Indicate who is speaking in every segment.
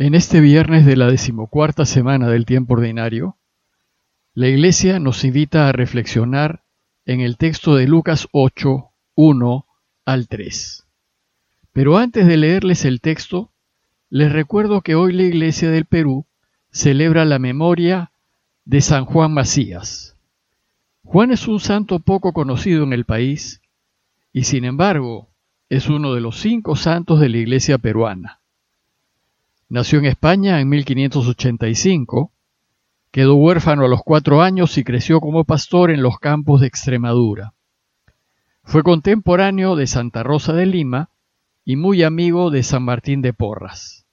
Speaker 1: En este viernes de la decimocuarta semana del tiempo ordinario, la Iglesia nos invita a reflexionar en el texto de Lucas 8, 1 al 3. Pero antes de leerles el texto, les recuerdo que hoy la Iglesia del Perú celebra la memoria de San Juan Macías. Juan es un santo poco conocido en el país y sin embargo es uno de los cinco santos de la Iglesia peruana. Nació en España en 1585, quedó huérfano a los cuatro años y creció como pastor en los campos de Extremadura. Fue contemporáneo de Santa Rosa de Lima y muy amigo de San Martín de Porras.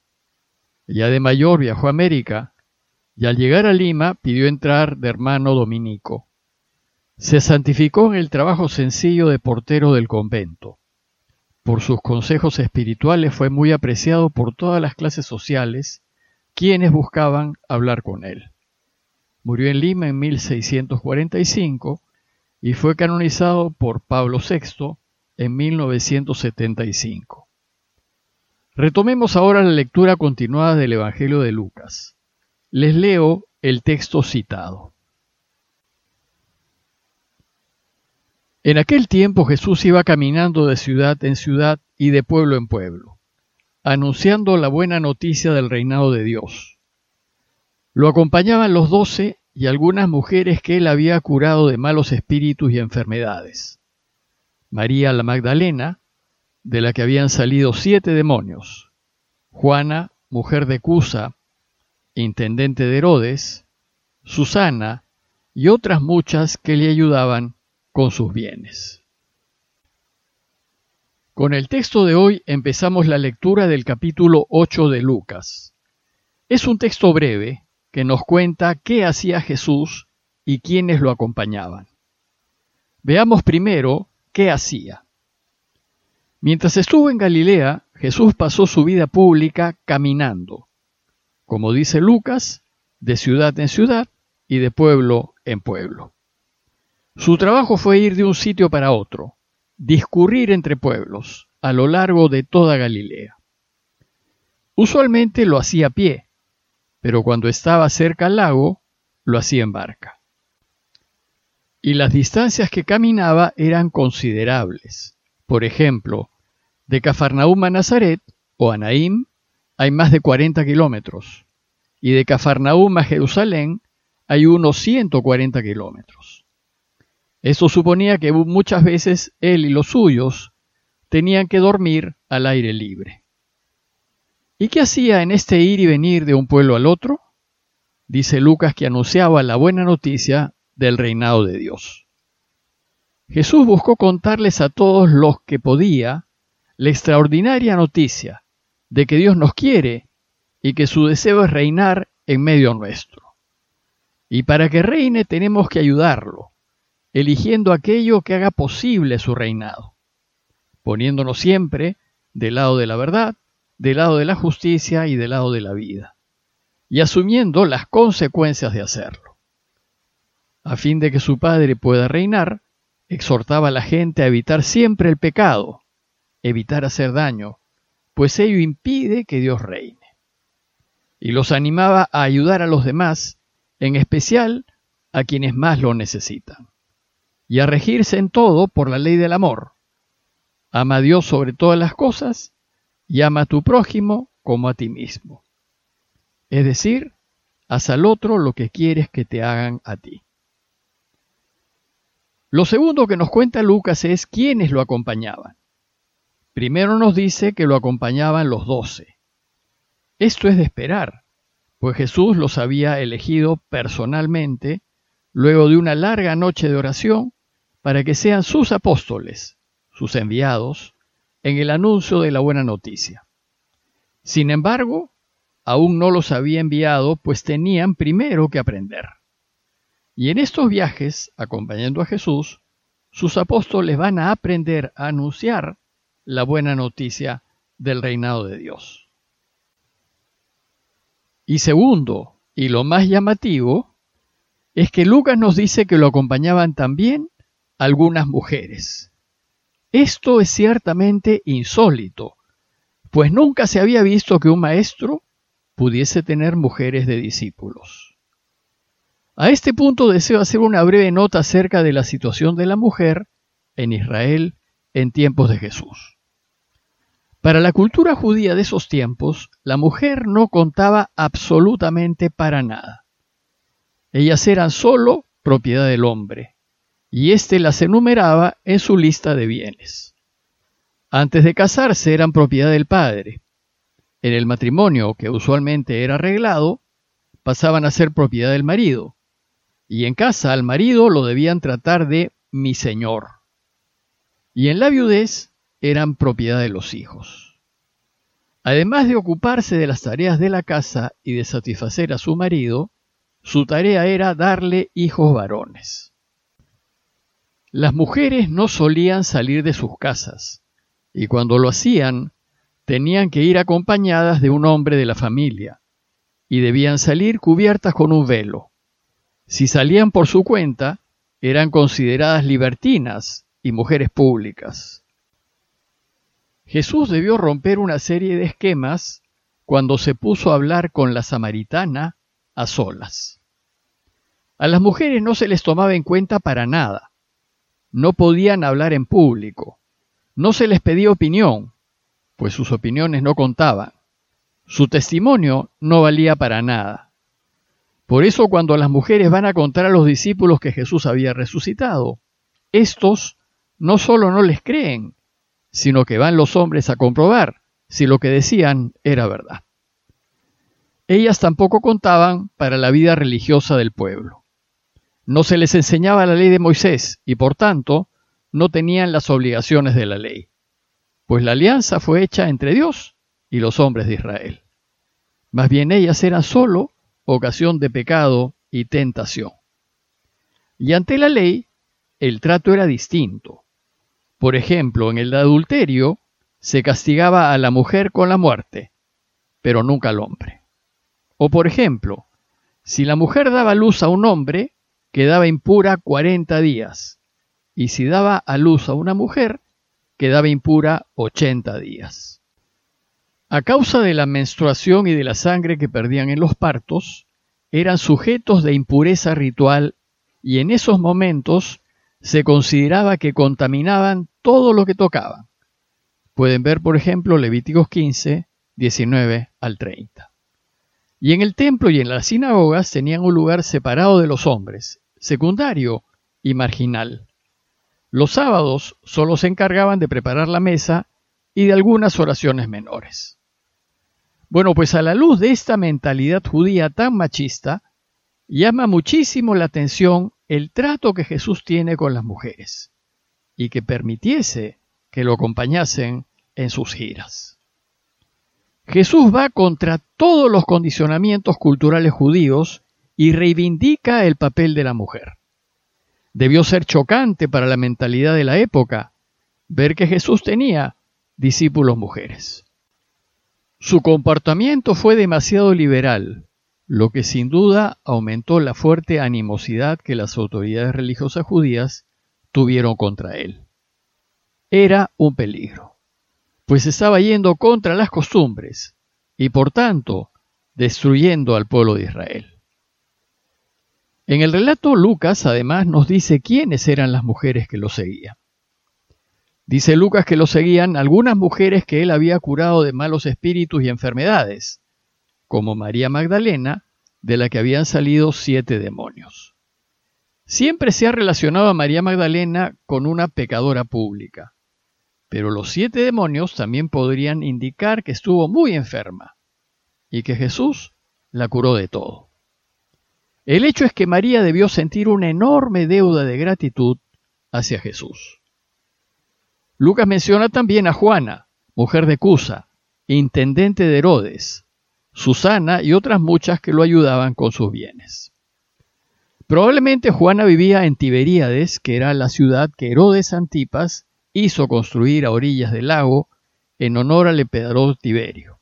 Speaker 1: Ya de mayor viajó a América y al llegar a Lima pidió entrar de hermano dominico. Se santificó en el trabajo sencillo de portero del convento. Por sus consejos espirituales fue muy apreciado por todas las clases sociales, quienes buscaban hablar con él. Murió en Lima en 1645 y fue canonizado por Pablo VI en 1975. Retomemos ahora la lectura continuada del Evangelio de Lucas. Les leo el texto citado. En aquel tiempo Jesús iba caminando de ciudad en ciudad y de pueblo en pueblo, anunciando la buena noticia del reinado de Dios. Lo acompañaban los doce y algunas mujeres que él había curado de malos espíritus y enfermedades. María la Magdalena, de la que habían salido siete demonios, Juana, mujer de Cusa, intendente de Herodes, Susana y otras muchas que le ayudaban con sus bienes. Con el texto de hoy empezamos la lectura del capítulo 8 de Lucas. Es un texto breve que nos cuenta qué hacía Jesús y quiénes lo acompañaban. Veamos primero qué hacía. Mientras estuvo en Galilea, Jesús pasó su vida pública caminando, como dice Lucas, de ciudad en ciudad y de pueblo en pueblo. Su trabajo fue ir de un sitio para otro, discurrir entre pueblos a lo largo de toda Galilea. Usualmente lo hacía a pie, pero cuando estaba cerca al lago, lo hacía en barca. Y las distancias que caminaba eran considerables. Por ejemplo, de Cafarnaúm a Nazaret o a hay más de 40 kilómetros, y de Cafarnaúm a Jerusalén hay unos 140 kilómetros. Eso suponía que muchas veces él y los suyos tenían que dormir al aire libre. ¿Y qué hacía en este ir y venir de un pueblo al otro? Dice Lucas que anunciaba la buena noticia del reinado de Dios. Jesús buscó contarles a todos los que podía la extraordinaria noticia de que Dios nos quiere y que su deseo es reinar en medio nuestro. Y para que reine tenemos que ayudarlo, eligiendo aquello que haga posible su reinado, poniéndonos siempre del lado de la verdad, del lado de la justicia y del lado de la vida, y asumiendo las consecuencias de hacerlo. A fin de que su Padre pueda reinar, exhortaba a la gente a evitar siempre el pecado, evitar hacer daño, pues ello impide que Dios reine. Y los animaba a ayudar a los demás, en especial a quienes más lo necesitan y a regirse en todo por la ley del amor. Ama a Dios sobre todas las cosas y ama a tu prójimo como a ti mismo. Es decir, haz al otro lo que quieres que te hagan a ti. Lo segundo que nos cuenta Lucas es quiénes lo acompañaban. Primero nos dice que lo acompañaban los doce. Esto es de esperar, pues Jesús los había elegido personalmente luego de una larga noche de oración para que sean sus apóstoles, sus enviados, en el anuncio de la buena noticia. Sin embargo, aún no los había enviado, pues tenían primero que aprender. Y en estos viajes, acompañando a Jesús, sus apóstoles van a aprender a anunciar la buena noticia del reinado de Dios. Y segundo, y lo más llamativo, es que Lucas nos dice que lo acompañaban también algunas mujeres. Esto es ciertamente insólito, pues nunca se había visto que un maestro pudiese tener mujeres de discípulos. A este punto deseo hacer una breve nota acerca de la situación de la mujer en Israel en tiempos de Jesús. Para la cultura judía de esos tiempos, la mujer no contaba absolutamente para nada. Ellas eran solo propiedad del hombre, y éste las enumeraba en su lista de bienes. Antes de casarse eran propiedad del padre. En el matrimonio, que usualmente era arreglado, pasaban a ser propiedad del marido, y en casa al marido lo debían tratar de mi señor. Y en la viudez eran propiedad de los hijos. Además de ocuparse de las tareas de la casa y de satisfacer a su marido, su tarea era darle hijos varones. Las mujeres no solían salir de sus casas, y cuando lo hacían, tenían que ir acompañadas de un hombre de la familia, y debían salir cubiertas con un velo. Si salían por su cuenta, eran consideradas libertinas y mujeres públicas. Jesús debió romper una serie de esquemas cuando se puso a hablar con la samaritana a solas. A las mujeres no se les tomaba en cuenta para nada. No podían hablar en público. No se les pedía opinión, pues sus opiniones no contaban. Su testimonio no valía para nada. Por eso cuando las mujeres van a contar a los discípulos que Jesús había resucitado, estos no solo no les creen, sino que van los hombres a comprobar si lo que decían era verdad. Ellas tampoco contaban para la vida religiosa del pueblo. No se les enseñaba la ley de Moisés y por tanto no tenían las obligaciones de la ley, pues la alianza fue hecha entre Dios y los hombres de Israel. Más bien ellas eran solo ocasión de pecado y tentación. Y ante la ley, el trato era distinto. Por ejemplo, en el adulterio se castigaba a la mujer con la muerte, pero nunca al hombre. O por ejemplo, si la mujer daba luz a un hombre, quedaba impura 40 días, y si daba a luz a una mujer, quedaba impura 80 días. A causa de la menstruación y de la sangre que perdían en los partos, eran sujetos de impureza ritual y en esos momentos se consideraba que contaminaban todo lo que tocaban. Pueden ver, por ejemplo, Levíticos 15, 19 al 30. Y en el templo y en las sinagogas tenían un lugar separado de los hombres, secundario y marginal. Los sábados solo se encargaban de preparar la mesa y de algunas oraciones menores. Bueno, pues a la luz de esta mentalidad judía tan machista, llama muchísimo la atención el trato que Jesús tiene con las mujeres y que permitiese que lo acompañasen en sus giras. Jesús va contra todos los condicionamientos culturales judíos y reivindica el papel de la mujer. Debió ser chocante para la mentalidad de la época ver que Jesús tenía discípulos mujeres. Su comportamiento fue demasiado liberal, lo que sin duda aumentó la fuerte animosidad que las autoridades religiosas judías tuvieron contra él. Era un peligro, pues estaba yendo contra las costumbres y por tanto destruyendo al pueblo de Israel. En el relato Lucas además nos dice quiénes eran las mujeres que lo seguían. Dice Lucas que lo seguían algunas mujeres que él había curado de malos espíritus y enfermedades, como María Magdalena, de la que habían salido siete demonios. Siempre se ha relacionado a María Magdalena con una pecadora pública, pero los siete demonios también podrían indicar que estuvo muy enferma y que Jesús la curó de todo. El hecho es que María debió sentir una enorme deuda de gratitud hacia Jesús. Lucas menciona también a Juana, mujer de Cusa, intendente de Herodes, Susana y otras muchas que lo ayudaban con sus bienes. Probablemente Juana vivía en Tiberíades, que era la ciudad que Herodes Antipas hizo construir a orillas del lago en honor al emperador Tiberio.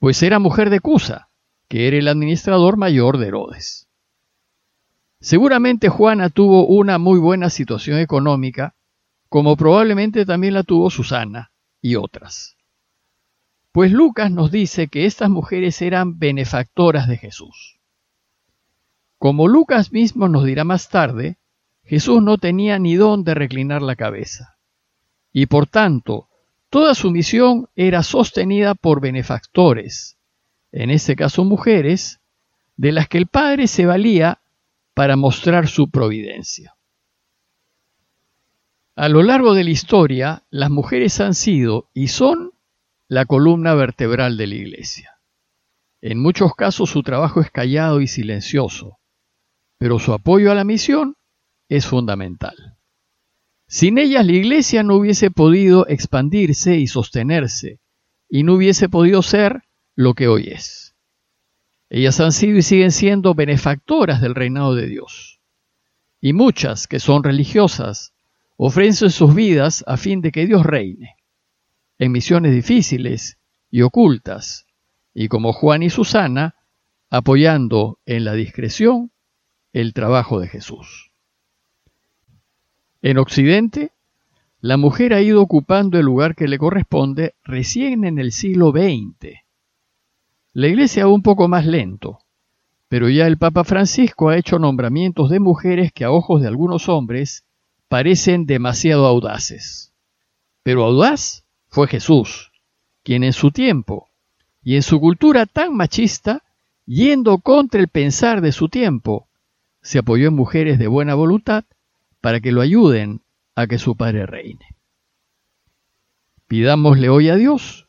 Speaker 1: Pues era mujer de Cusa, que era el administrador mayor de Herodes. Seguramente Juana tuvo una muy buena situación económica, como probablemente también la tuvo Susana y otras. pues Lucas nos dice que estas mujeres eran benefactoras de Jesús. Como Lucas mismo nos dirá más tarde, Jesús no tenía ni dónde reclinar la cabeza, y por tanto, toda su misión era sostenida por benefactores, en este caso mujeres, de las que el Padre se valía para mostrar su providencia. A lo largo de la historia, las mujeres han sido y son la columna vertebral de la Iglesia. En muchos casos su trabajo es callado y silencioso, pero su apoyo a la misión es fundamental. Sin ellas la Iglesia no hubiese podido expandirse y sostenerse, y no hubiese podido ser lo que hoy es. Ellas han sido y siguen siendo benefactoras del reinado de Dios. Y muchas que son religiosas ofrecen sus vidas a fin de que Dios reine, en misiones difíciles y ocultas, y como Juan y Susana, apoyando en la discreción el trabajo de Jesús. En Occidente, la mujer ha ido ocupando el lugar que le corresponde recién en el siglo XX, la iglesia va un poco más lento, pero ya el Papa Francisco ha hecho nombramientos de mujeres que a ojos de algunos hombres parecen demasiado audaces. Pero audaz fue Jesús, quien en su tiempo y en su cultura tan machista, yendo contra el pensar de su tiempo, se apoyó en mujeres de buena voluntad para que lo ayuden a que su Padre reine. Pidámosle hoy a Dios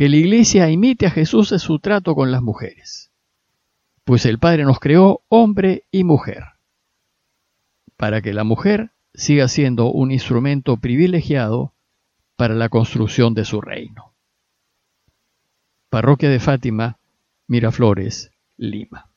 Speaker 1: que la iglesia imite a Jesús en su trato con las mujeres, pues el Padre nos creó hombre y mujer, para que la mujer siga siendo un instrumento privilegiado para la construcción de su reino. Parroquia de Fátima, Miraflores, Lima.